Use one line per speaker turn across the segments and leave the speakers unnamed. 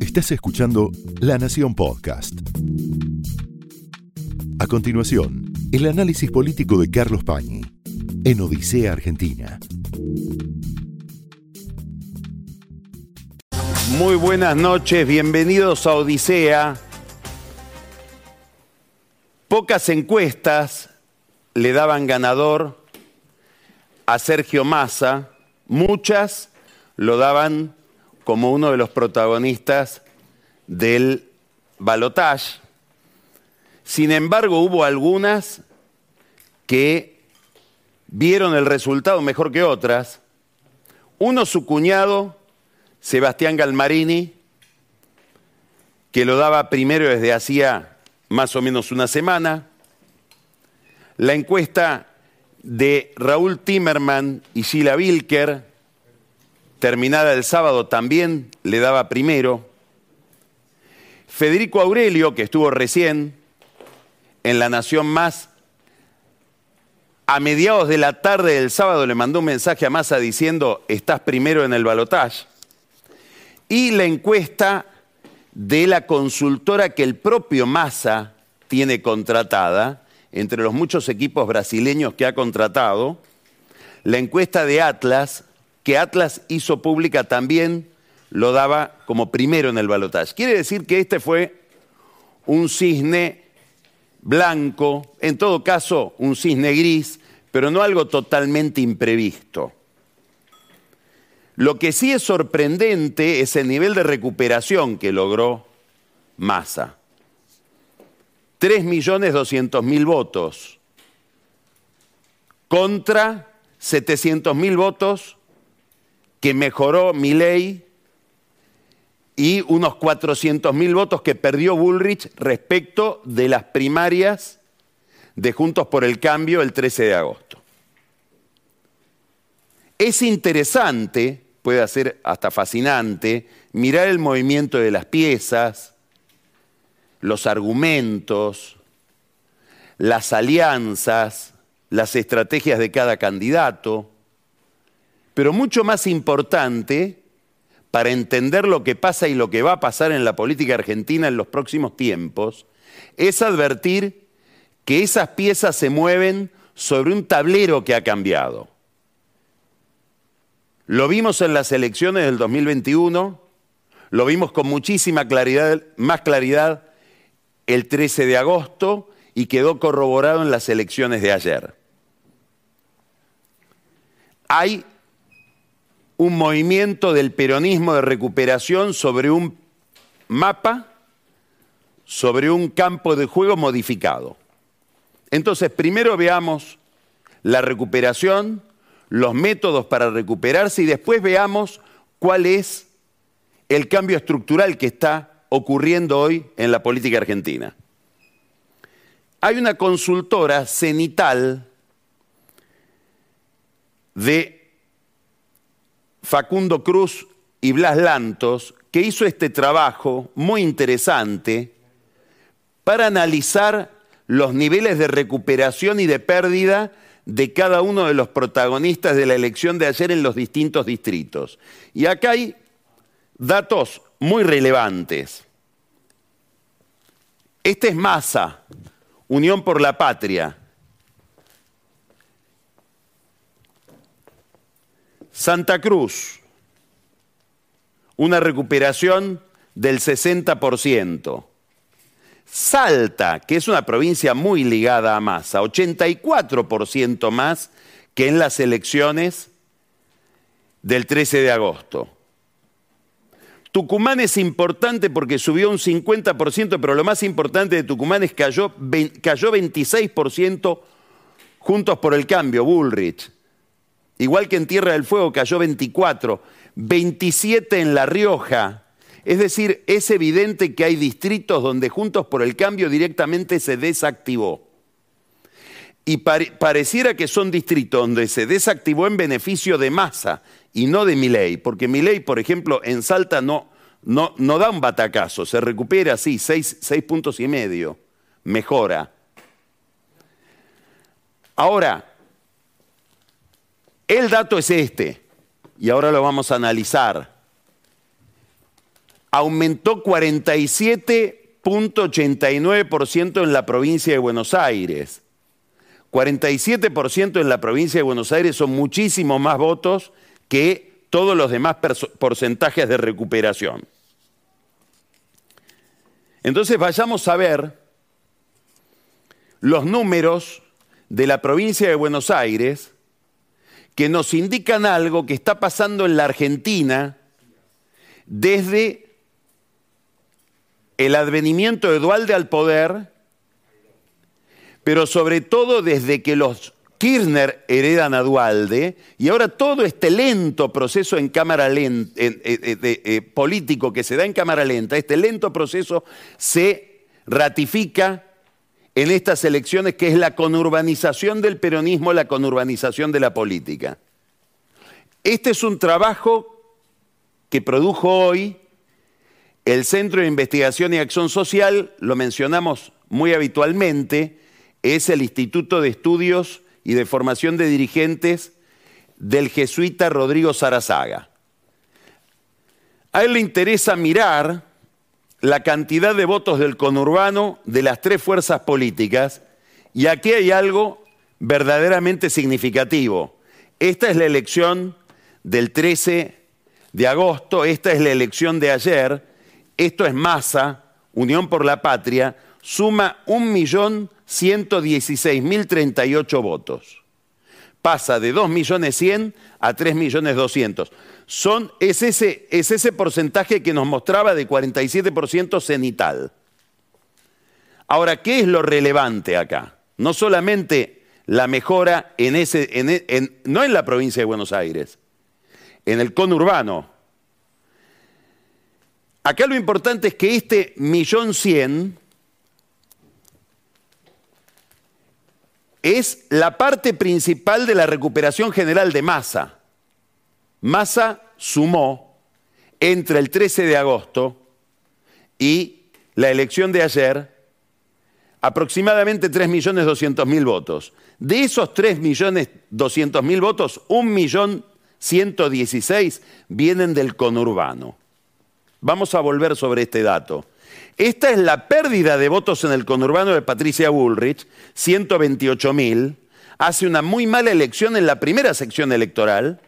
Estás escuchando La Nación Podcast. A continuación, el análisis político de Carlos Pañi en Odisea Argentina.
Muy buenas noches, bienvenidos a Odisea. Pocas encuestas le daban ganador a Sergio Massa, muchas lo daban como uno de los protagonistas del balotage. Sin embargo, hubo algunas que vieron el resultado mejor que otras. Uno, su cuñado, Sebastián Galmarini, que lo daba primero desde hacía más o menos una semana. La encuesta de Raúl Timerman y Sheila Wilker, terminada el sábado, también le daba primero. Federico Aurelio, que estuvo recién en La Nación Más, a mediados de la tarde del sábado le mandó un mensaje a Massa diciendo, estás primero en el balotaje. Y la encuesta de la consultora que el propio Massa tiene contratada, entre los muchos equipos brasileños que ha contratado, la encuesta de Atlas, que Atlas hizo pública también, lo daba como primero en el balotaje. Quiere decir que este fue un cisne blanco, en todo caso un cisne gris, pero no algo totalmente imprevisto. Lo que sí es sorprendente es el nivel de recuperación que logró Massa. 3.200.000 votos contra 700.000 votos que mejoró Milei y unos 400.000 votos que perdió Bullrich respecto de las primarias de Juntos por el Cambio el 13 de agosto. Es interesante, puede ser hasta fascinante, mirar el movimiento de las piezas, los argumentos, las alianzas, las estrategias de cada candidato, pero mucho más importante para entender lo que pasa y lo que va a pasar en la política argentina en los próximos tiempos, es advertir que esas piezas se mueven sobre un tablero que ha cambiado. Lo vimos en las elecciones del 2021, lo vimos con muchísima claridad, más claridad el 13 de agosto y quedó corroborado en las elecciones de ayer. Hay un movimiento del peronismo de recuperación sobre un mapa, sobre un campo de juego modificado. Entonces, primero veamos la recuperación, los métodos para recuperarse y después veamos cuál es el cambio estructural que está ocurriendo hoy en la política argentina. Hay una consultora cenital de Facundo Cruz y Blas Lantos que hizo este trabajo muy interesante para analizar los niveles de recuperación y de pérdida de cada uno de los protagonistas de la elección de ayer en los distintos distritos. Y acá hay datos muy relevantes. Este es Massa, Unión por la Patria. Santa Cruz, una recuperación del 60%. Salta, que es una provincia muy ligada a Massa, 84% más que en las elecciones del 13 de agosto. Tucumán es importante porque subió un 50%, pero lo más importante de Tucumán es que cayó, cayó 26% juntos por el cambio, Bullrich. Igual que en Tierra del Fuego cayó 24, 27 en La Rioja. Es decir, es evidente que hay distritos donde Juntos por el Cambio directamente se desactivó. Y pareciera que son distritos donde se desactivó en beneficio de masa y no de Milei, porque Milei, por ejemplo, en Salta no, no, no da un batacazo, se recupera así, seis, seis puntos y medio, mejora. Ahora, el dato es este, y ahora lo vamos a analizar. aumentó 47.89% en la provincia de Buenos Aires. 47% en la provincia de Buenos Aires son muchísimos más votos que todos los demás porcentajes de recuperación. Entonces vayamos a ver los números de la provincia de Buenos Aires que nos indican algo que está pasando en la Argentina desde el advenimiento de Dualde al poder, pero sobre todo desde que los Kirchner heredan a Dualde y ahora todo este lento proceso en cámara lenta, eh, eh, político que se da en cámara lenta, este lento proceso se ratifica en estas elecciones, que es la conurbanización del peronismo, la conurbanización de la política. Este es un trabajo que produjo hoy el Centro de Investigación y Acción Social, lo mencionamos muy habitualmente, es el Instituto de Estudios y de Formación de Dirigentes del jesuita Rodrigo Sarazaga. A él le interesa mirar la cantidad de votos del conurbano de las tres fuerzas políticas y aquí hay algo verdaderamente significativo. Esta es la elección del 13 de agosto, esta es la elección de ayer, esto es masa, Unión por la Patria, suma 1.116.038 votos. Pasa de 2.100.000 a 3.200.000 son, es, ese, es ese porcentaje que nos mostraba de 47% cenital. Ahora, ¿qué es lo relevante acá? No solamente la mejora en ese, en, no en la provincia de Buenos Aires, en el conurbano. Acá lo importante es que este millón cien es la parte principal de la recuperación general de masa. Massa sumó entre el 13 de agosto y la elección de ayer aproximadamente 3.200.000 votos. De esos 3.200.000 votos, 1.116.000 vienen del conurbano. Vamos a volver sobre este dato. Esta es la pérdida de votos en el conurbano de Patricia Bullrich, 128.000. Hace una muy mala elección en la primera sección electoral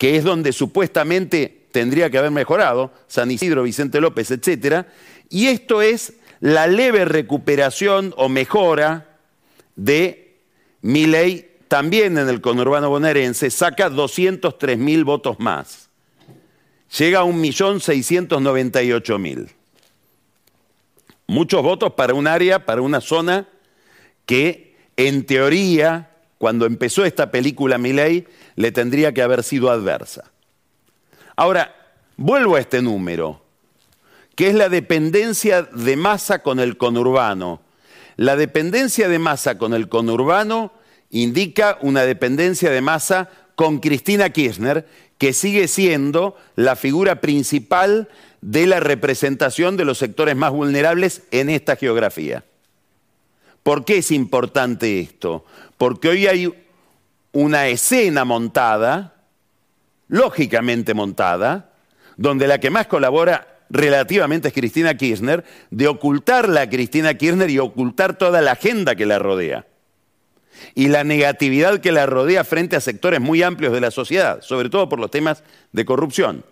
que es donde supuestamente tendría que haber mejorado, San Isidro, Vicente López, etc. Y esto es la leve recuperación o mejora de mi ley también en el conurbano bonaerense, saca 203 mil votos más. Llega a 1.698.000. Muchos votos para un área, para una zona que en teoría cuando empezó esta película Milei, le tendría que haber sido adversa. Ahora, vuelvo a este número, que es la dependencia de masa con el conurbano. La dependencia de masa con el conurbano indica una dependencia de masa con Cristina Kirchner, que sigue siendo la figura principal de la representación de los sectores más vulnerables en esta geografía. ¿Por qué es importante esto? Porque hoy hay una escena montada, lógicamente montada, donde la que más colabora relativamente es Cristina Kirchner, de ocultarla a Cristina Kirchner y ocultar toda la agenda que la rodea. Y la negatividad que la rodea frente a sectores muy amplios de la sociedad, sobre todo por los temas de corrupción.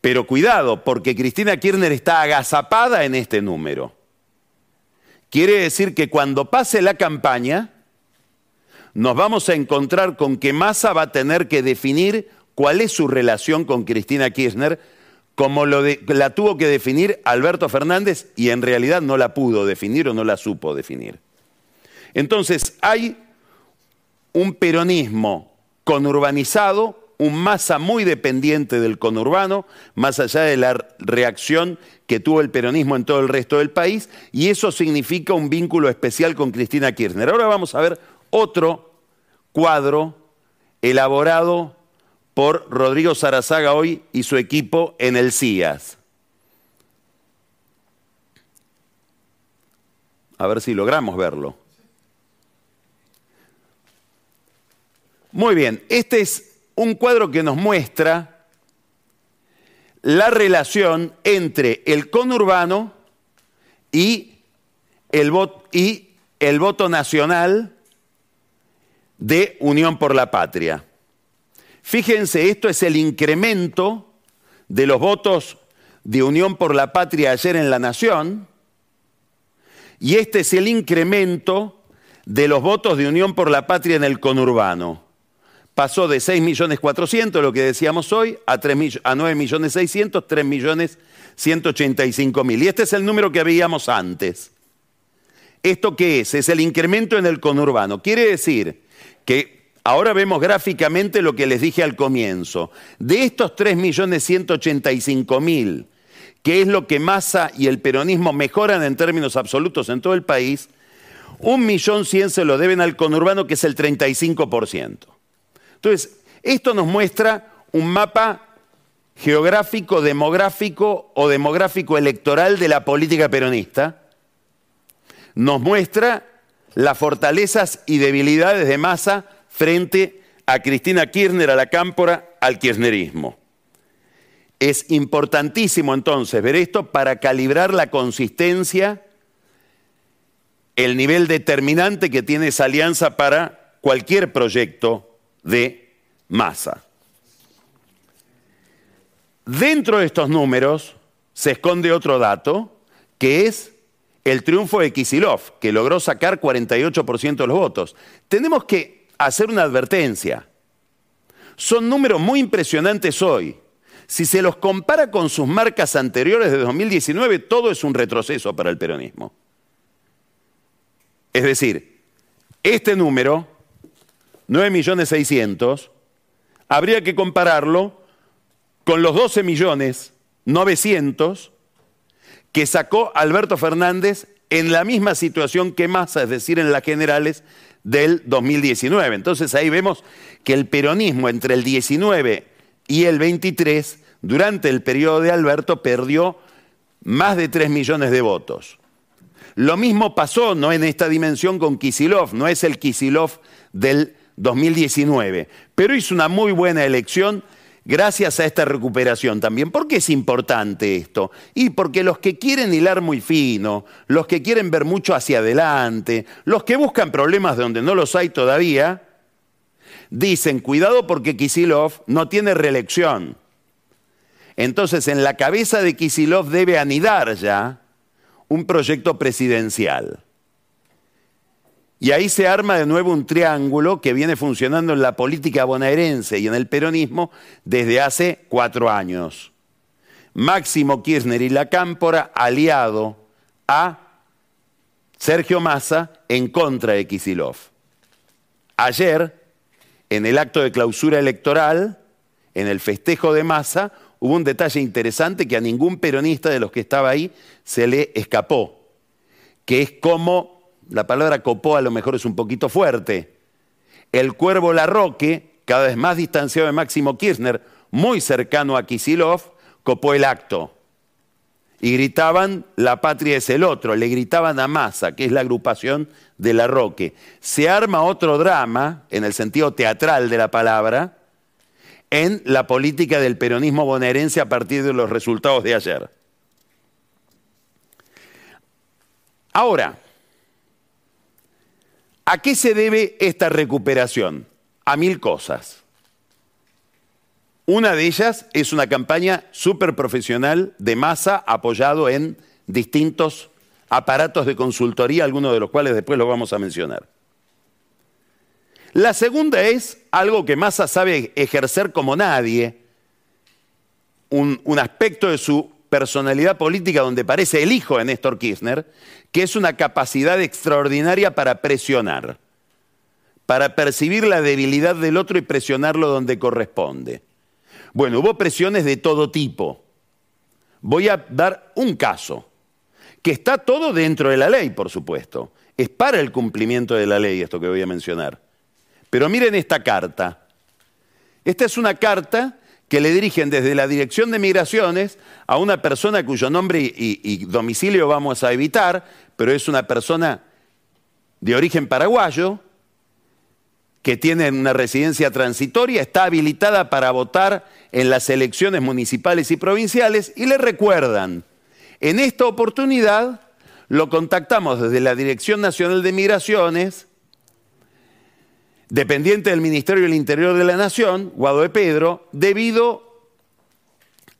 Pero cuidado, porque Cristina Kirchner está agazapada en este número. Quiere decir que cuando pase la campaña, nos vamos a encontrar con que Massa va a tener que definir cuál es su relación con Cristina Kirchner, como la tuvo que definir Alberto Fernández y en realidad no la pudo definir o no la supo definir. Entonces, hay un peronismo conurbanizado un masa muy dependiente del conurbano, más allá de la reacción que tuvo el peronismo en todo el resto del país, y eso significa un vínculo especial con Cristina Kirchner. Ahora vamos a ver otro cuadro elaborado por Rodrigo Sarazaga hoy y su equipo en el CIAS. A ver si logramos verlo. Muy bien, este es un cuadro que nos muestra la relación entre el conurbano y el, y el voto nacional de Unión por la Patria. Fíjense, esto es el incremento de los votos de Unión por la Patria ayer en la Nación, y este es el incremento de los votos de Unión por la Patria en el conurbano. Pasó de 6.400.000, lo que decíamos hoy, a, 3, a 9.600.000, 3.185.000. Y este es el número que veíamos antes. ¿Esto qué es? Es el incremento en el conurbano. Quiere decir que ahora vemos gráficamente lo que les dije al comienzo. De estos 3.185.000, que es lo que Massa y el peronismo mejoran en términos absolutos en todo el país, un millón cien se lo deben al conurbano, que es el 35%. Entonces, esto nos muestra un mapa geográfico, demográfico o demográfico electoral de la política peronista. Nos muestra las fortalezas y debilidades de Massa frente a Cristina Kirchner, a la cámpora, al kirchnerismo. Es importantísimo entonces ver esto para calibrar la consistencia el nivel determinante que tiene esa alianza para cualquier proyecto de masa. Dentro de estos números se esconde otro dato, que es el triunfo de Kisilov, que logró sacar 48% de los votos. Tenemos que hacer una advertencia. Son números muy impresionantes hoy. Si se los compara con sus marcas anteriores de 2019, todo es un retroceso para el peronismo. Es decir, este número, 9.600.000, habría que compararlo con los 12.900.000 que sacó Alberto Fernández en la misma situación que Massa, es decir, en las generales del 2019. Entonces ahí vemos que el peronismo entre el 19 y el 23, durante el periodo de Alberto, perdió más de 3 millones de votos. Lo mismo pasó, no en esta dimensión, con Kisilov, no es el Kisilov del 2019, pero hizo una muy buena elección gracias a esta recuperación también. ¿Por qué es importante esto? Y porque los que quieren hilar muy fino, los que quieren ver mucho hacia adelante, los que buscan problemas donde no los hay todavía, dicen, cuidado porque Kisilov no tiene reelección. Entonces en la cabeza de Kisilov debe anidar ya un proyecto presidencial. Y ahí se arma de nuevo un triángulo que viene funcionando en la política bonaerense y en el peronismo desde hace cuatro años. Máximo Kirchner y la Cámpora aliado a Sergio Massa en contra de Kisilov. Ayer, en el acto de clausura electoral, en el festejo de Massa, hubo un detalle interesante que a ningún peronista de los que estaba ahí se le escapó, que es como, la palabra copó a lo mejor es un poquito fuerte, el cuervo Larroque, cada vez más distanciado de Máximo Kirchner, muy cercano a Kisilov, copó el acto. Y gritaban, la patria es el otro, le gritaban a Massa, que es la agrupación de Larroque. Se arma otro drama, en el sentido teatral de la palabra, en la política del peronismo bonaerense a partir de los resultados de ayer. Ahora, ¿a qué se debe esta recuperación? A mil cosas. Una de ellas es una campaña súper profesional de masa apoyado en distintos aparatos de consultoría, algunos de los cuales después lo vamos a mencionar. La segunda es algo que Massa sabe ejercer como nadie, un, un, aspecto de su personalidad política donde parece el hijo de Néstor Kirchner, que es una capacidad extraordinaria para presionar, para percibir la debilidad del otro y presionarlo donde corresponde. Bueno, hubo presiones de todo tipo. Voy a dar un caso, que está todo dentro de la ley, por supuesto. Es para el cumplimiento de la ley esto que voy a mencionar. Pero miren esta carta. Esta es una carta que le dirigen desde la Dirección de Migraciones a una persona cuyo nombre y, domicilio vamos a evitar, pero es una persona de origen paraguayo, que tienen una residencia transitoria está habilitada para votar en las elecciones municipales y provinciales y le recuerdan, en esta oportunidad lo contactamos desde la Dirección Nacional de Migraciones, dependiente del Ministerio del Interior de la Nación, Guado de Pedro, debido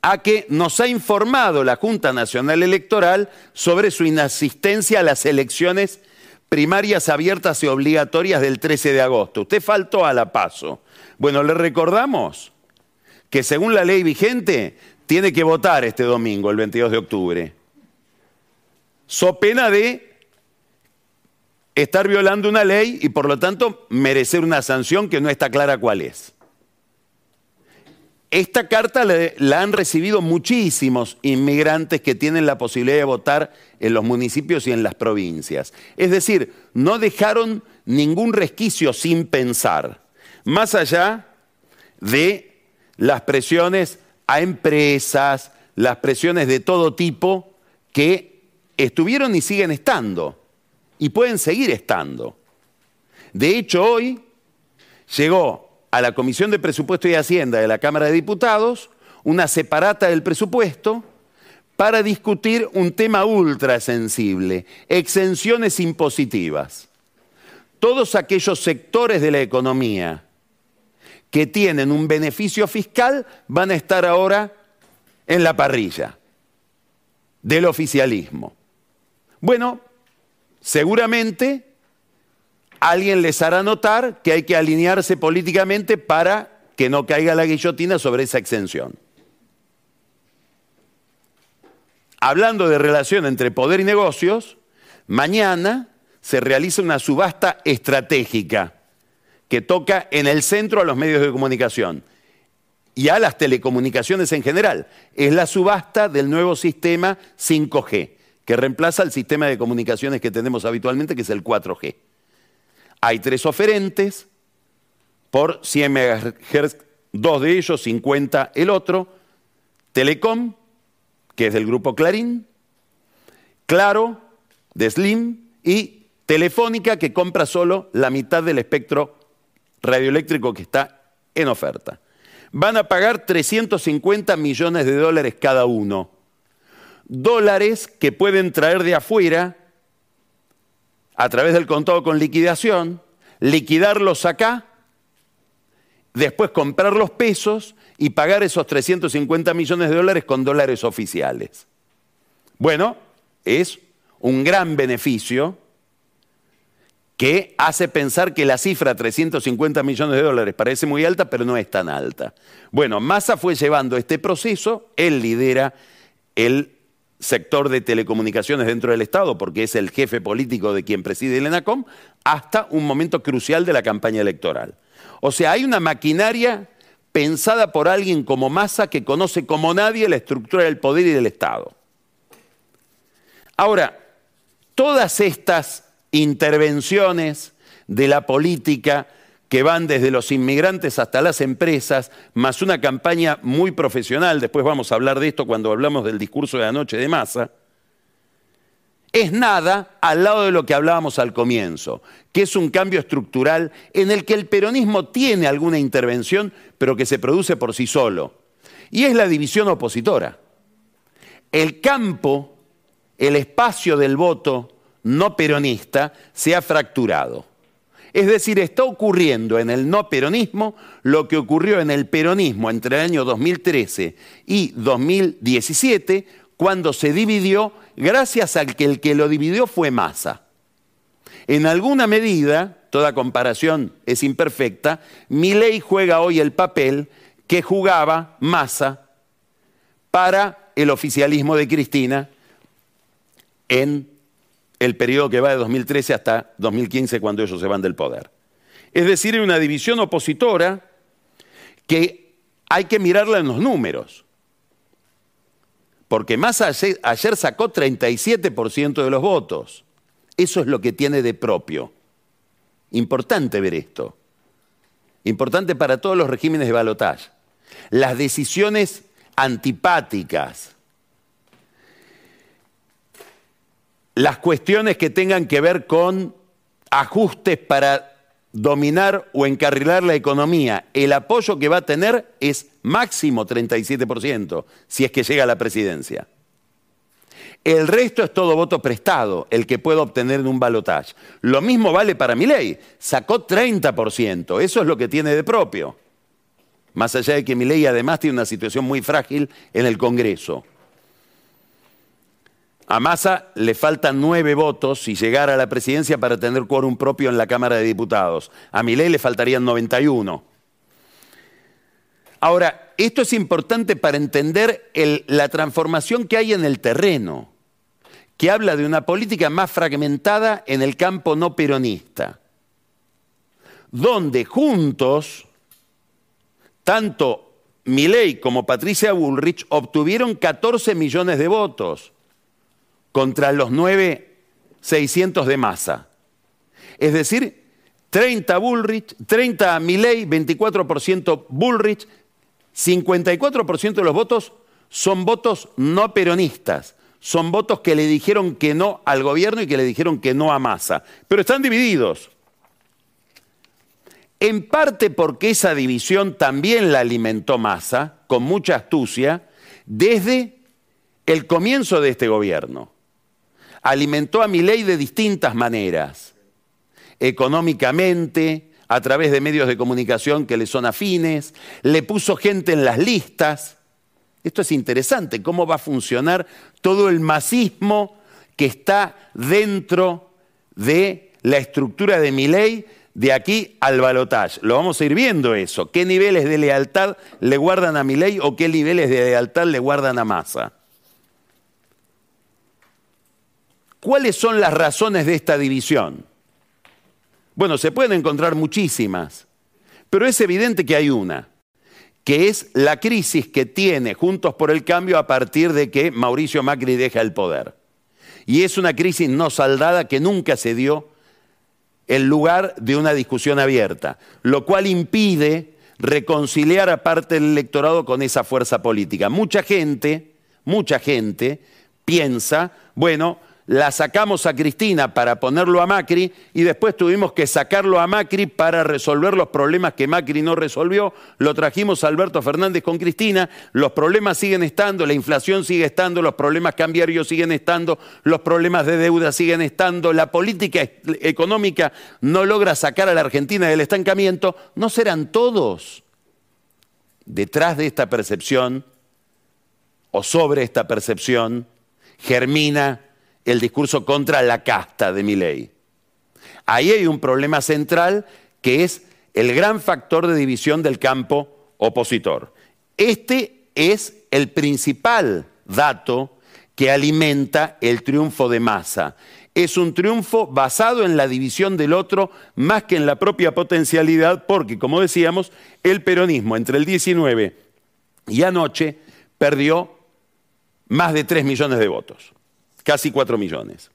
a que nos ha informado la Junta Nacional Electoral sobre su inasistencia a las elecciones primarias abiertas y obligatorias del 13 de agosto. Usted faltó a la paso. Bueno, le recordamos que según la ley vigente tiene que votar este domingo, el 22 de octubre. So pena de estar violando una ley y por lo tanto merecer una sanción que no está clara cuál es. Esta carta la han recibido muchísimos inmigrantes que tienen la posibilidad de votar en los municipios y en las provincias. Es decir, no dejaron ningún resquicio sin pensar, más allá de las presiones a empresas, las presiones de todo tipo que estuvieron y siguen estando y pueden seguir estando. De hecho, hoy llegó a la Comisión de Presupuesto y Hacienda de la Cámara de Diputados una separata del presupuesto para discutir un tema ultra sensible, exenciones impositivas. Todos aquellos sectores de la economía que tienen un beneficio fiscal van a estar ahora en la parrilla del oficialismo. Bueno, seguramente alguien les hará notar que hay que alinearse políticamente para que no caiga la guillotina sobre esa exención. Hablando de relación entre poder y negocios, mañana se realiza una subasta estratégica que toca en el centro a los medios de comunicación y a las telecomunicaciones en general. Es la subasta del nuevo sistema 5G, que reemplaza el sistema de comunicaciones que tenemos habitualmente, que es el 4G. Hay tres oferentes por 100 MHz, dos de ellos, 50 el otro. Telecom, que es del grupo Clarín. Claro, de Slim. Y Telefónica, que compra solo la mitad del espectro radioeléctrico que está en oferta. Van a pagar 350 millones de dólares cada uno. Dólares que pueden traer de afuera a través del contado con liquidación, liquidarlos acá, después comprar los pesos y pagar esos 350 millones de dólares con dólares oficiales. Bueno, es un gran beneficio que hace pensar que la cifra 350 millones de dólares parece muy alta, pero no es tan alta. Bueno, Massa fue llevando este proceso, él lidera el sector de telecomunicaciones dentro del Estado, porque es el jefe político de quien preside el ENACOM, hasta un momento crucial de la campaña electoral. O sea, hay una maquinaria pensada por alguien como Massa que conoce como nadie la estructura del poder y del Estado. Ahora, todas estas intervenciones de la política que van desde los inmigrantes hasta las empresas, más una campaña muy profesional, después vamos a hablar de esto cuando hablamos del discurso de anoche de masa, es nada al lado de lo que hablábamos al comienzo, que es un cambio estructural en el que el peronismo tiene alguna intervención, pero que se produce por sí solo. Y es la división opositora. El campo, el espacio del voto no peronista se ha fracturado. Es decir, está ocurriendo en el no peronismo lo que ocurrió en el peronismo entre el año 2013 y 2017, cuando se dividió gracias al que el que lo dividió fue Massa. En alguna medida, toda comparación es imperfecta, ley juega hoy el papel que jugaba Massa para el oficialismo de Cristina en el periodo que va de 2013 hasta 2015 cuando ellos se van del poder. Es decir, hay una división opositora que hay que mirarla en los números. Porque Massa ayer sacó 37% de los votos. Eso es lo que tiene de propio. Importante ver esto. Importante para todos los regímenes de balotaje. Las decisiones antipáticas, las cuestiones que tengan que ver con ajustes para dominar o encarrilar la economía, el apoyo que va a tener es máximo 37%, si es que llega a la presidencia. El resto es todo voto prestado, el que puede obtener en un balotaje. Lo mismo vale para mi ley. Sacó 30%, eso es lo que tiene de propio. Más allá de que mi ley además tiene una situación muy frágil en el Congreso. A Massa le faltan nueve votos si llegara a la presidencia para tener quórum propio en la Cámara de Diputados. A mi ley le faltarían 91. Ahora, esto es importante para entender la transformación que hay en el terreno, que habla de una política más fragmentada en el campo no peronista, donde juntos, tanto Milei como Patricia Bullrich obtuvieron 14 millones de votos contra los 9,600 de masa. Es decir, 30 Bullrich, 30 Milley, 24% Bullrich, 54% de los votos son votos no peronistas, son votos que le dijeron que no al gobierno y que le dijeron que no a Massa, pero están divididos. En parte porque esa división también la alimentó Massa, con mucha astucia, desde el comienzo de este gobierno alimentó a mi ley de distintas maneras, económicamente, a través de medios de comunicación que le son afines, le puso gente en las listas. Esto es interesante, cómo va a funcionar todo el masismo que está dentro de la estructura de mi ley de aquí al balotaje. Lo vamos a ir viendo eso. ¿Qué niveles de lealtad le guardan a mi ley o qué niveles de lealtad le guardan a Massa? ¿Cuáles son las razones de esta división? Bueno, se pueden encontrar muchísimas, pero es evidente que hay una, que es la crisis que tiene Juntos por el Cambio a partir de que Mauricio Macri deja el poder. Y es una crisis no saldada que nunca se dio en lugar de una discusión abierta, lo cual impide reconciliar a parte del electorado con esa fuerza política. Mucha gente, mucha gente piensa, bueno, la sacamos a Cristina para ponerlo a Macri y después tuvimos que sacarlo a Macri para resolver los problemas que Macri no resolvió. Lo trajimos a Alberto Fernández con Cristina, los problemas siguen estando, la inflación sigue estando, los problemas cambiarios siguen estando, los problemas de deuda siguen estando, la política económica no logra sacar a la Argentina del estancamiento. ¿No serán todos detrás de esta percepción o sobre esta percepción? germina el discurso contra la casta de mi ley. Ahí hay un problema central que es el gran factor de división del campo opositor. Este es el principal dato que alimenta el triunfo de masa. Es un triunfo basado en la división del otro más que en la propia potencialidad, porque, como decíamos, el peronismo entre el 19 y anoche perdió más de 3 millones de votos casi 4 millones.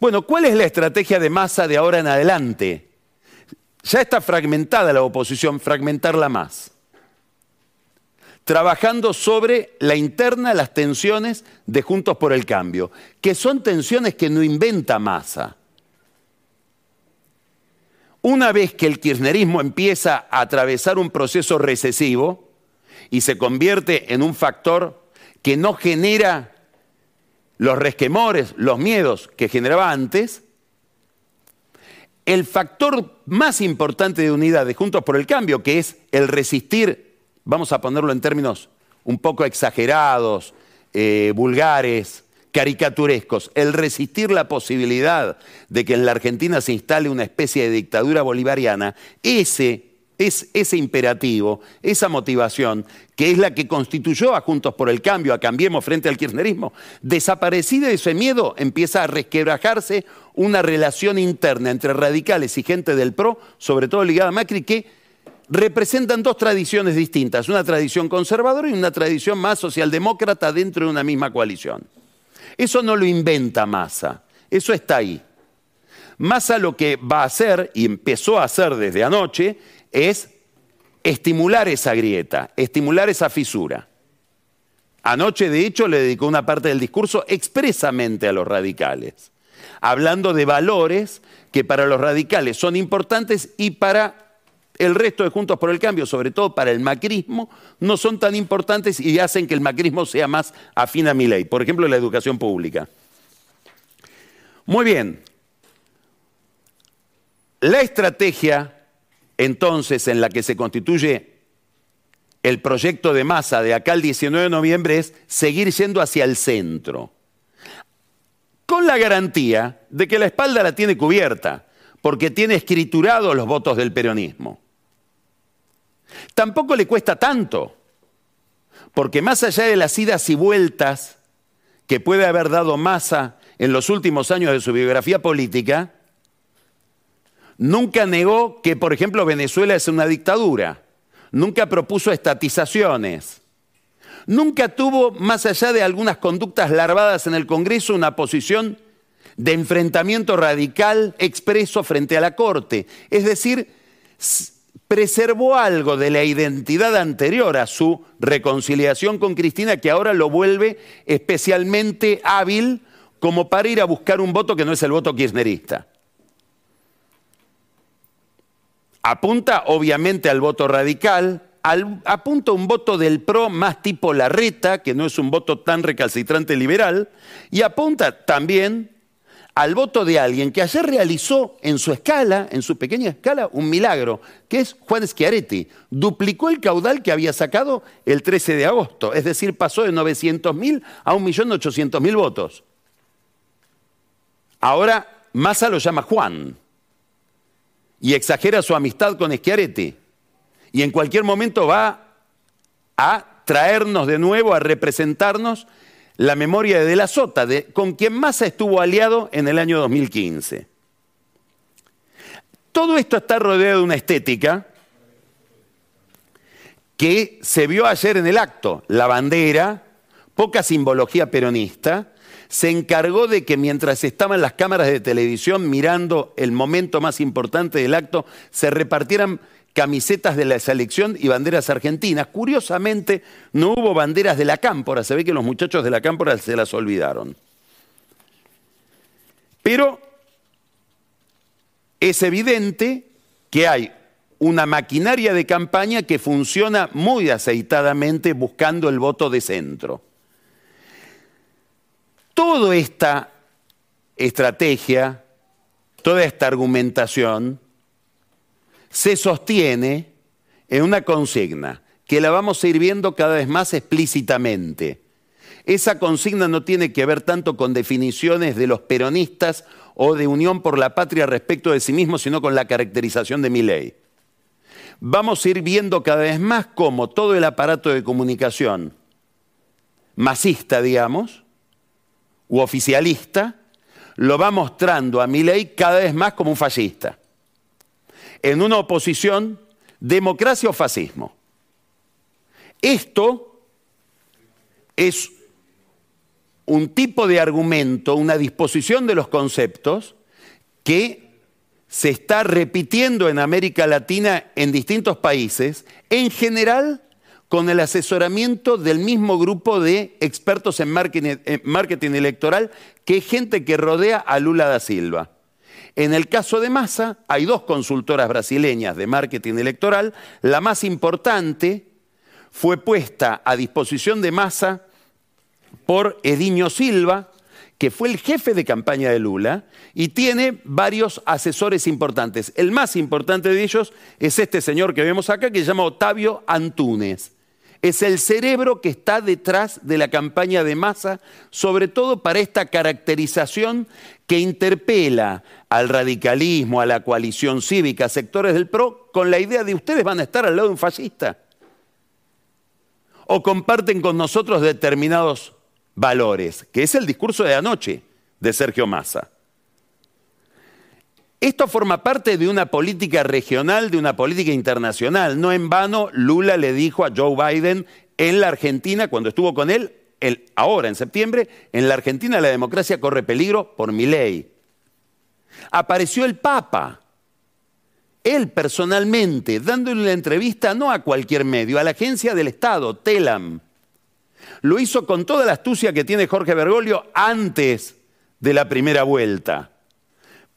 Bueno, ¿cuál es la estrategia de masa de ahora en adelante? Ya está fragmentada la oposición, fragmentarla más. Trabajando sobre la interna, las tensiones de Juntos por el Cambio, que son tensiones que no inventa masa. Una vez que el kirchnerismo empieza a atravesar un proceso recesivo y se convierte en un factor que no genera los resquemores, los miedos que generaba antes, el factor más importante de unidad de Juntos por el Cambio, que es el resistir, vamos a ponerlo en términos un poco exagerados, eh, vulgares, caricaturescos, el resistir la posibilidad de que en la Argentina se instale una especie de dictadura bolivariana, ese es ese imperativo, esa motivación, que es la que constituyó a Juntos por el Cambio, a Cambiemos frente al kirchnerismo, desaparecida ese miedo, empieza a resquebrajarse una relación interna entre radicales y gente del PRO, sobre todo ligada a Macri, que representan dos tradiciones distintas, una tradición conservadora y una tradición más socialdemócrata dentro de una misma coalición. Eso no lo inventa Massa, eso está ahí. Massa lo que va a hacer, y empezó a hacer desde anoche, es estimular esa grieta, estimular esa fisura. Anoche, de hecho, le dedicó una parte del discurso expresamente a los radicales. hablando de valores que para los radicales son importantes y para el resto de Juntos por el Cambio, sobre todo para el macrismo, no son tan importantes y hacen que el macrismo sea más afín a mi ley. Por ejemplo, la educación pública. Muy bien. La estrategia, entonces, en la que se constituye el proyecto de masa de acá el 19 de noviembre es seguir yendo hacia el centro, con la garantía de que la espalda la tiene cubierta, porque tiene escriturados los votos del peronismo. Tampoco le cuesta tanto, porque más allá de las idas y vueltas que puede haber dado Massa en los últimos años de su biografía política, nunca negó que, por ejemplo, Venezuela es una dictadura, nunca propuso estatizaciones, nunca tuvo, más allá de algunas conductas larvadas en el Congreso, una posición de enfrentamiento radical expreso frente a la Corte. Es decir, preservó algo de la identidad anterior a su reconciliación con Cristina que ahora lo vuelve especialmente hábil como para ir a buscar un voto que no es el voto kirchnerista. Apunta obviamente al voto radical, apunta un voto del PRO más tipo Larreta, que no es un voto tan recalcitrante liberal, y apunta también al voto de alguien que ayer realizó en su escala, en su pequeña escala, un milagro, que es Juan Schiaretti. Duplicó el caudal que había sacado el 13 de agosto, es decir, pasó de 900.000 a 1.800.000 votos. Ahora Massa lo llama Juan y exagera su amistad con Schiaretti y en cualquier momento va a traernos de nuevo, a representarnos la memoria de De la Sota, con quien Massa estuvo aliado en el año 2015. Todo esto está rodeado de una estética que se vio ayer en el acto. La bandera, poca simbología peronista, se encargó de que mientras estaban las cámaras de televisión mirando el momento más importante del acto, se repartieran camisetas de la selección y banderas argentinas. Curiosamente, no hubo banderas de la cámpora. Se ve que los muchachos de la cámpora se las olvidaron. Pero es evidente que hay una maquinaria de campaña que funciona muy aceitadamente buscando el voto de centro. Toda esta estrategia, toda esta argumentación, se sostiene en una consigna que la vamos a ir viendo cada vez más explícitamente. Esa consigna no tiene que ver tanto con definiciones de los peronistas o de Unión por la Patria respecto de sí mismos, sino con la caracterización de mi ley. Vamos a ir viendo cada vez más cómo todo el aparato de comunicación masista, digamos, u oficialista, lo va mostrando a mi ley cada vez más como un fascista en una oposición democracia o fascismo. Esto es un tipo de argumento, una disposición de los conceptos que se está repitiendo en América Latina en distintos países, en general con el asesoramiento del mismo grupo de expertos en marketing, electoral, que es gente que rodea a Lula da Silva. En el caso de Massa, hay dos consultoras brasileñas de marketing electoral. La más importante fue puesta a disposición de Massa por Ediño Silva, que fue el jefe de campaña de Lula y tiene varios asesores importantes. El más importante de ellos es este señor que vemos acá, que se llama Otavio Antunes es el cerebro que está detrás de la campaña de masa, sobre todo para esta caracterización que interpela al radicalismo, a la coalición cívica, sectores del PRO, con la idea de ustedes van a estar al lado de un fascista. O comparten con nosotros determinados valores, que es el discurso de anoche de Sergio Massa. Esto forma parte de una política regional, de una política internacional. No en vano, Lula le dijo a Joe Biden en la Argentina, cuando estuvo con él, ahora en septiembre, en la Argentina la democracia corre peligro por mi ley. Apareció el Papa, él personalmente, dándole la entrevista no a cualquier medio, a la agencia del Estado, TELAM. Lo hizo con toda la astucia que tiene Jorge Bergoglio antes de la primera vuelta,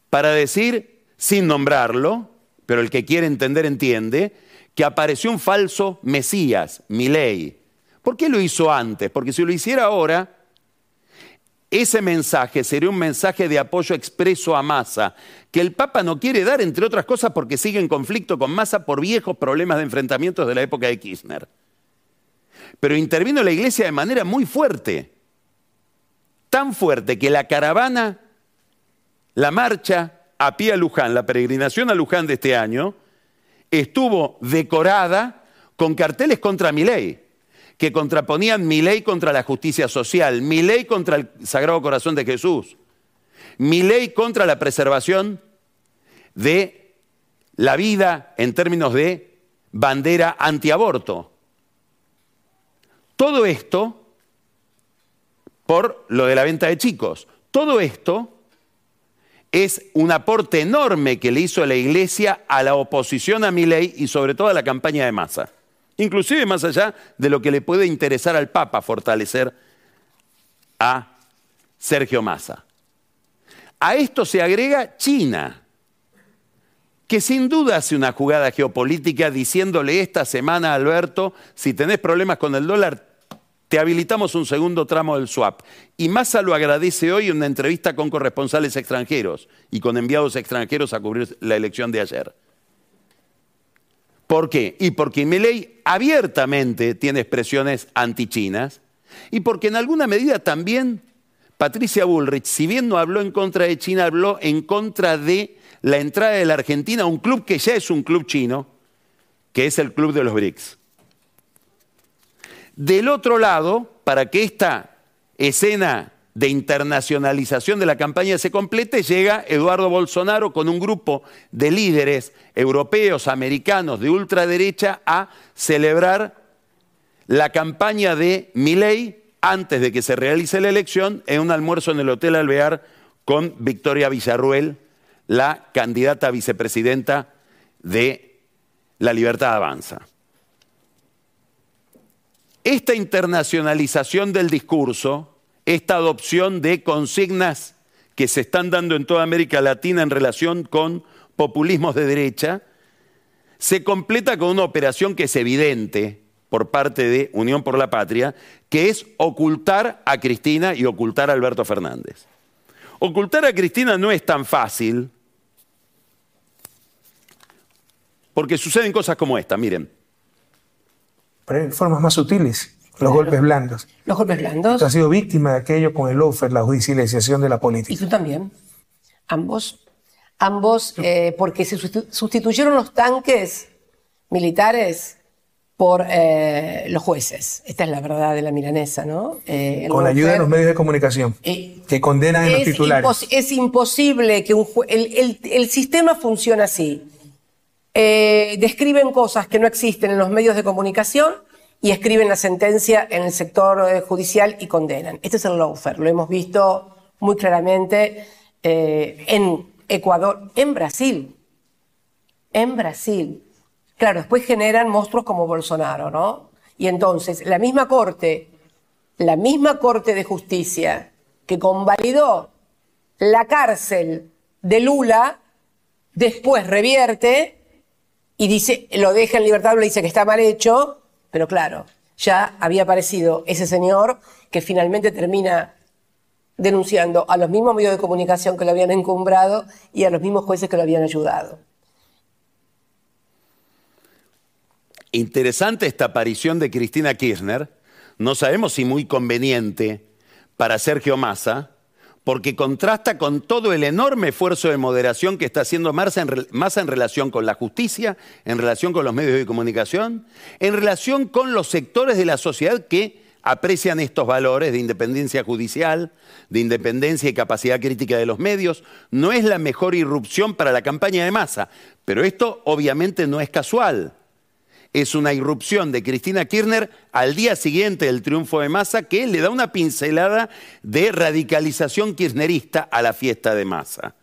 para decir, sin nombrarlo, pero el que quiere entender entiende, que apareció un falso Mesías, Milei. ¿Por qué lo hizo antes? Porque si lo hiciera ahora, ese mensaje sería un mensaje de apoyo expreso a Massa, que el Papa no quiere dar, entre otras cosas, porque sigue en conflicto con Massa por viejos problemas de enfrentamientos de la época de Kirchner. Pero intervino la iglesia de manera muy fuerte, tan fuerte que la caravana, la marcha a pie a Luján, la peregrinación a Luján de este año, estuvo decorada con carteles contra mi ley que contraponían mi ley contra la justicia social, mi ley contra el Sagrado Corazón de Jesús, mi ley contra la preservación de la vida en términos de bandera antiaborto. Todo esto por lo de la venta de chicos. Todo esto es un aporte enorme que le hizo la Iglesia a la oposición a mi ley y sobre todo a la campaña de masa inclusive más allá de lo que le puede interesar al Papa fortalecer a Sergio Massa. A esto se agrega China, que sin duda hace una jugada geopolítica diciéndole esta semana a Alberto, si tenés problemas con el dólar, te habilitamos un segundo tramo del swap. Y Massa lo agradece hoy en una entrevista con corresponsales extranjeros y con enviados extranjeros a cubrir la elección de ayer. ¿Por qué? Y porque Milei abiertamente tiene expresiones antichinas y porque en alguna medida también Patricia Bullrich, si bien no habló en contra de China, habló en contra de la entrada de la Argentina a un club que ya es un club chino, que es el Club de los BRICS. Del otro lado, para que esta escena de internacionalización de la campaña se complete, llega Eduardo Bolsonaro con un grupo de líderes europeos, americanos, de ultraderecha, a celebrar la campaña de Milei antes de que se realice la elección en un almuerzo en el Hotel Alvear con Victoria Villarruel, la candidata a vicepresidenta de La Libertad Avanza. Esta internacionalización del discurso esta adopción de consignas que se están dando en toda América Latina en relación con populismos de derecha, se completa con una operación que es evidente por parte de Unión por la Patria, que es ocultar a Cristina y ocultar a Alberto Fernández. Ocultar a Cristina no es tan fácil, porque suceden cosas como esta, miren.
Pero formas más sutiles. Los golpes blandos.
Los golpes blandos.
Tú has sido víctima de aquello con el lofer, la judicialización de la política.
Y tú también. Ambos. Ambos, eh, porque se sustituyeron los tanques militares por eh, los jueces. Esta es la verdad de la milanesa, ¿no?
Eh, con la ayuda de los medios de comunicación, que condenan en los titulares.
es imposible que un el, el, sistema funcione así. Describen cosas que no existen en los medios de comunicación y escriben la sentencia en el sector eh, judicial y condenan. Este es el lawfare, lo hemos visto muy claramente eh, en Ecuador, en Brasil. En Brasil. Claro, después generan monstruos como Bolsonaro, ¿no? Y entonces, la misma corte, la misma corte de justicia que convalidó la cárcel de Lula, después revierte y dice, lo deja en libertad, le dice que está mal hecho, pero claro, ya había aparecido ese señor que finalmente termina denunciando a los mismos medios de comunicación que lo habían encumbrado y a los mismos jueces que lo habían ayudado.
Interesante esta aparición de Cristina Kirchner, no sabemos si muy conveniente para Sergio Massa, porque contrasta con todo el enorme esfuerzo de moderación que está haciendo Massa en, relación con la justicia, en relación con los medios de comunicación, en relación con los sectores de la sociedad que aprecian estos valores de independencia judicial, de independencia y capacidad crítica de los medios. No es la mejor irrupción para la campaña de Massa, pero esto obviamente no es casual es una irrupción de Cristina Kirchner al día siguiente del triunfo de Massa que le da una pincelada de radicalización kirchnerista a la fiesta de Massa.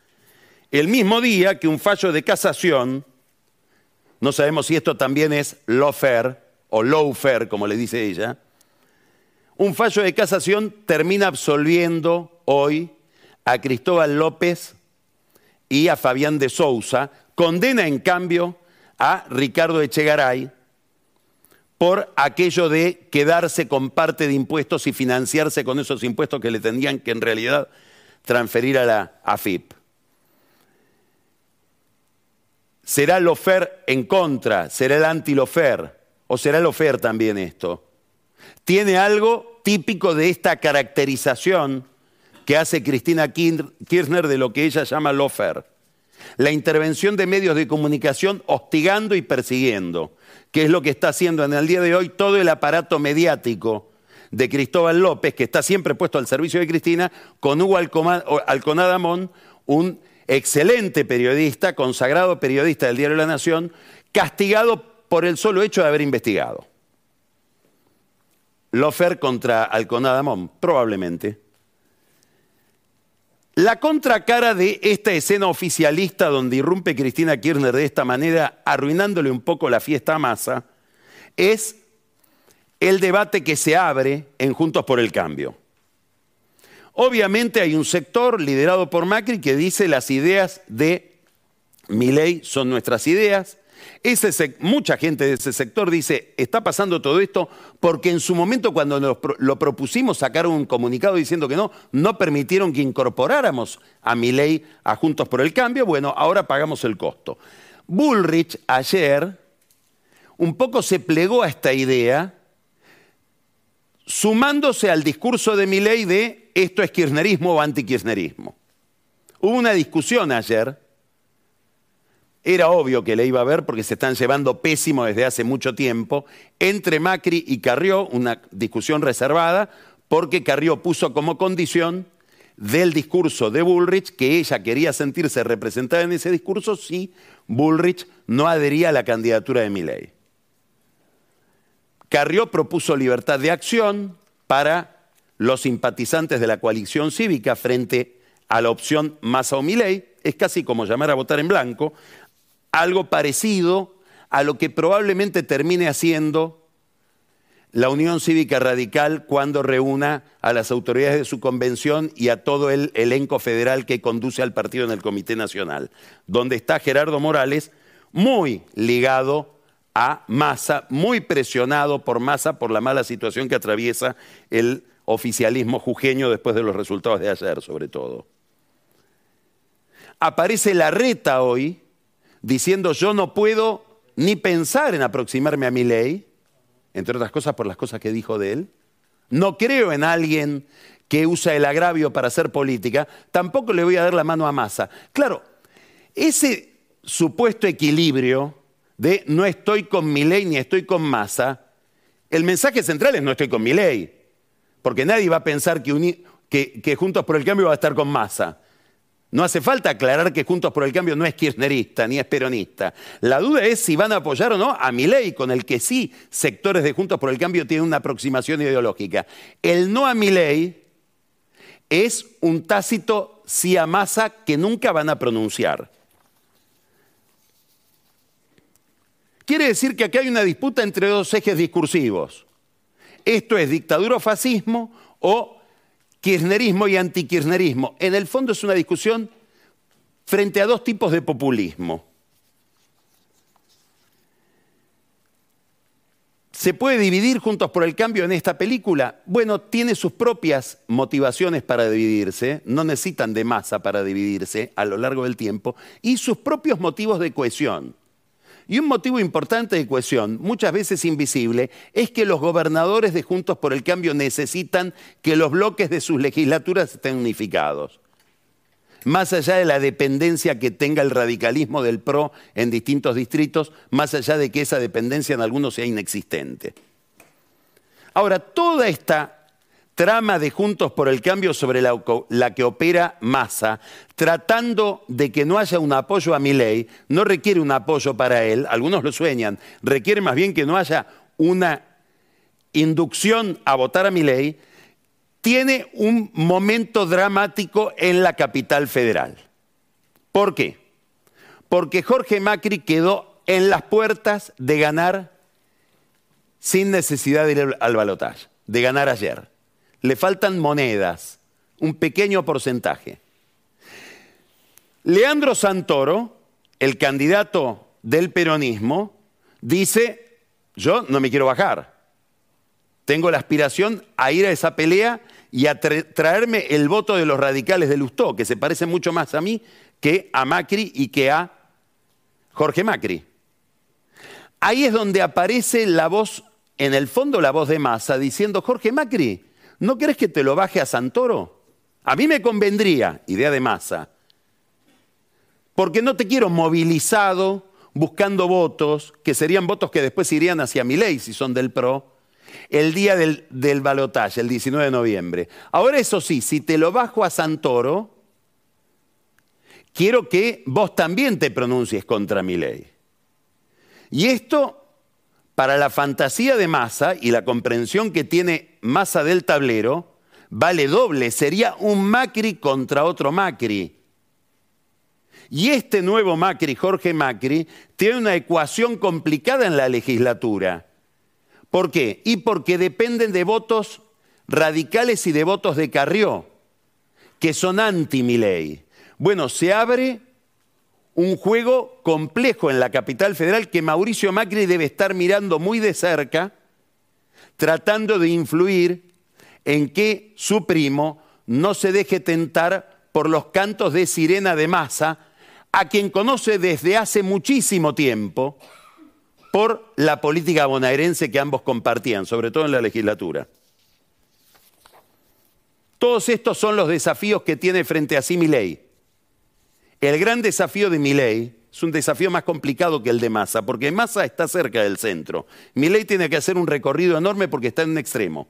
El mismo día que un fallo de casación, no sabemos si esto también es lawfare o lawfare, como le dice ella, un fallo de casación termina absolviendo hoy a Cristóbal López y a Fabián de Sousa, condena en cambio a Ricardo Echegaray por aquello de quedarse con parte de impuestos y financiarse con esos impuestos que le tendrían que en realidad transferir a la AFIP. ¿Será Lofer en contra? ¿Será el anti-Lofer? ¿O será Lofer también esto? Tiene algo típico de esta caracterización que hace Cristina Kirchner de lo que ella llama Lofer. La intervención de medios de comunicación hostigando y persiguiendo, que es lo que está haciendo en el día de hoy todo el aparato mediático de Cristóbal López, que está siempre puesto al servicio de Cristina, con Hugo Alconadamón, un excelente periodista, consagrado periodista del diario La Nación, castigado por el solo hecho de haber investigado. Lofer contra Alconadamón, probablemente. La contracara de esta escena oficialista donde irrumpe Cristina Kirchner de esta manera, arruinándole un poco la fiesta a masa, es el debate que se abre en Juntos por el Cambio. Obviamente hay un sector liderado por Macri que dice las ideas de Milei son nuestras ideas, mucha gente de ese sector dice, está pasando todo esto porque en su momento cuando lo propusimos sacaron un comunicado diciendo que no, no permitieron que incorporáramos a mi ley a Juntos por el Cambio, bueno, ahora pagamos el costo. Bullrich ayer un poco se plegó a esta idea, sumándose al discurso de mi ley de esto es kirchnerismo o antikirchnerismo. Hubo una discusión ayer era obvio que le iba a ver porque se están llevando pésimo desde hace mucho tiempo, entre Macri y Carrió, una discusión reservada, porque Carrió puso como condición del discurso de Bullrich que ella quería sentirse representada en ese discurso si Bullrich no adhería a la candidatura de Milley. Carrió propuso libertad de acción para los simpatizantes de la coalición cívica frente a la opción Massa o Milley, es casi como llamar a votar en blanco, algo parecido a lo que probablemente termine haciendo la Unión Cívica Radical cuando reúna a las autoridades de su convención y a todo el elenco federal que conduce al partido en el Comité Nacional, donde está Gerardo Morales muy ligado a Massa, muy presionado por Massa por la mala situación que atraviesa el oficialismo jujeño después de los resultados de ayer, sobre todo. Aparece la reta hoy, diciendo yo no puedo ni pensar en aproximarme a mi ley, entre otras cosas por las cosas que dijo de él. No creo en alguien que usa el agravio para hacer política, tampoco le voy a dar la mano a masa. Claro, ese supuesto equilibrio de no estoy con mi ley ni estoy con masa, el mensaje central es no estoy con mi ley, porque nadie va a pensar que, que Juntos por el Cambio va a estar con masa. No hace falta aclarar que Juntos por el Cambio no es kirchnerista ni es peronista. La duda es si van a apoyar o no a ley, con el que sí sectores de Juntos por el Cambio tienen una aproximación ideológica. El no a ley es un tácito sí a masa que nunca van a pronunciar. Quiere decir que aquí hay una disputa entre dos ejes discursivos. Esto es dictadura o fascismo o kirchnerismo y antikirchnerismo. En el fondo es una discusión frente a dos tipos de populismo. ¿Se puede dividir Juntos por el Cambio en esta película? Bueno, tiene sus propias motivaciones para dividirse, no necesitan de masa para dividirse a lo largo del tiempo, y sus propios motivos de cohesión. Y un motivo importante de cohesión, muchas veces invisible, es que los gobernadores de Juntos por el Cambio necesitan que los bloques de sus legislaturas estén unificados. Más allá de la dependencia que tenga el radicalismo del PRO en distintos distritos, más allá de que esa dependencia en algunos sea inexistente. Ahora, toda esta trama de Juntos por el Cambio sobre la, que opera Massa, tratando de que no haya un apoyo a mi ley, no requiere un apoyo para él, algunos lo sueñan, requiere más bien que no haya una inducción a votar a mi ley, tiene un momento dramático en la capital federal. ¿Por qué? Porque Jorge Macri quedó en las puertas de ganar sin necesidad de ir al balotaje, de ganar ayer le faltan monedas, un pequeño porcentaje. Leandro Santoro, el candidato del peronismo, dice, yo no me quiero bajar. Tengo la aspiración a ir a esa pelea y a traerme el voto de los radicales de Lustó, que se parece mucho más a mí que a Macri y que a Jorge Macri. Ahí es donde aparece la voz, en el fondo la voz de Massa, diciendo, Jorge Macri, ¿no crees que te lo baje a Santoro? A mí me convendría, idea de Massa, porque no te quiero movilizado buscando votos, que serían votos que después irían hacia mi ley si son del PRO, el día del, del balotaje, el 19 de noviembre. Ahora eso sí, si te lo bajo a Santoro, quiero que vos también te pronuncies contra mi ley. Y esto, para la fantasía de masa y la comprensión que tiene masa del tablero, vale doble, sería un Macri contra otro Macri. Y este nuevo Macri, Jorge Macri, tiene una ecuación complicada en la legislatura. ¿Por qué? Y porque dependen de votos radicales y de votos de Carrió, que son anti ley. Bueno, se abre un juego complejo en la capital federal que Mauricio Macri debe estar mirando muy de cerca, tratando de influir en que su primo no se deje tentar por los cantos de sirena de masa, a quien conoce desde hace muchísimo tiempo por la política bonaerense que ambos compartían, sobre todo en la legislatura. Todos estos son los desafíos que tiene frente a sí ley. El gran desafío de ley es un desafío más complicado que el de Massa, porque Massa está cerca del centro. ley tiene que hacer un recorrido enorme porque está en un extremo.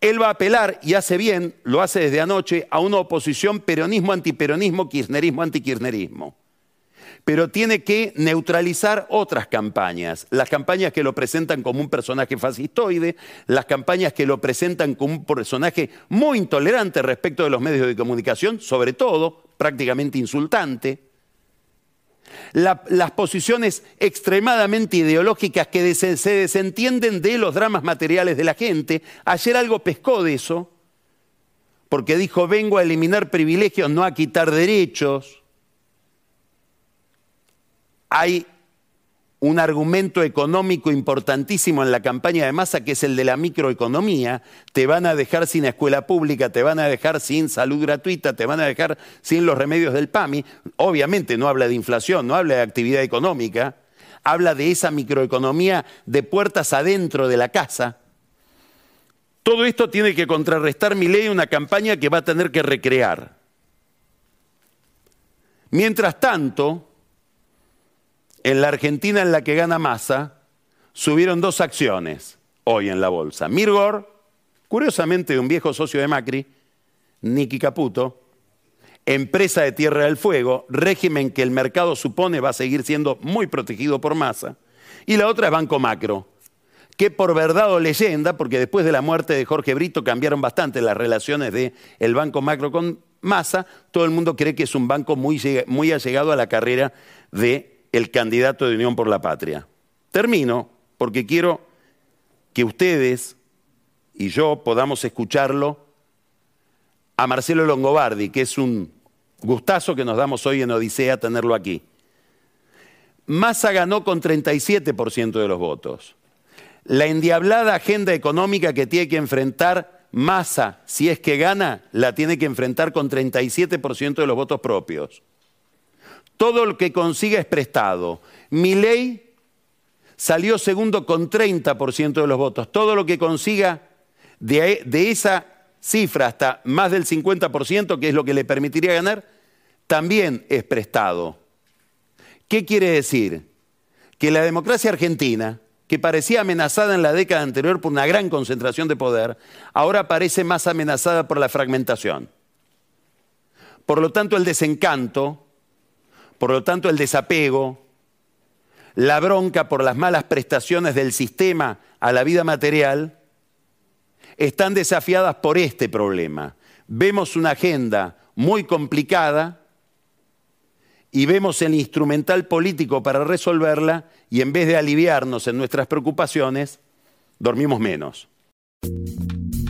Él va a apelar, y hace bien, lo hace desde anoche, a una oposición peronismo-antiperonismo, kirchnerismo-antikirchnerismo pero tiene que neutralizar otras campañas, las campañas que lo presentan como un personaje fascistoide, las campañas que lo presentan como un personaje muy intolerante respecto de los medios de comunicación, sobre todo prácticamente insultante, las posiciones extremadamente ideológicas que se desentienden de los dramas materiales de la gente. Ayer algo pescó de eso, porque dijo, vengo a eliminar privilegios, no a quitar derechos hay un argumento económico importantísimo en la campaña de masa que es el de la microeconomía. Te van a dejar sin escuela pública, te van a dejar sin salud gratuita, te van a dejar sin los remedios del PAMI. Obviamente no habla de inflación, no habla de actividad económica, habla de esa microeconomía de puertas adentro de la casa. Todo esto tiene que contrarrestar mi ley una campaña que va a tener que recrear. Mientras tanto, en la Argentina en la que gana masa, subieron dos acciones hoy en la bolsa. Mirgor, curiosamente un viejo socio de Macri, Nicky Caputo, empresa de Tierra del Fuego, régimen que el mercado supone va a seguir siendo muy protegido por masa. Y la otra es Banco Macro, que por verdad o leyenda, porque después de la muerte de Jorge Brito cambiaron bastante las relaciones del el Banco Macro con Massa, todo el mundo cree que es un banco muy, muy allegado a la carrera de el candidato de Unión por la Patria. Termino porque quiero que ustedes y yo podamos escucharlo a Marcelo Longobardi, que es un gustazo que nos damos hoy en Odisea tenerlo aquí. Massa ganó con 37% de los votos. La endiablada agenda económica que tiene que enfrentar Massa, si es que gana, la tiene que enfrentar con 37% de los votos propios. Todo lo que consiga es prestado. Mi ley salió segundo con 30% de los votos. Todo lo que consiga de, esa cifra hasta más del 50%, que es lo que le permitiría ganar, también es prestado. ¿Qué quiere decir? Que la democracia argentina, que parecía amenazada en la década anterior por una gran concentración de poder, ahora parece más amenazada por la fragmentación. Por lo tanto, el desencanto por lo tanto, el desapego, la bronca por las malas prestaciones del sistema a la vida material, están desafiadas por este problema. Vemos una agenda muy complicada y vemos el instrumental político para resolverla y en vez de aliviarnos en nuestras preocupaciones, dormimos menos.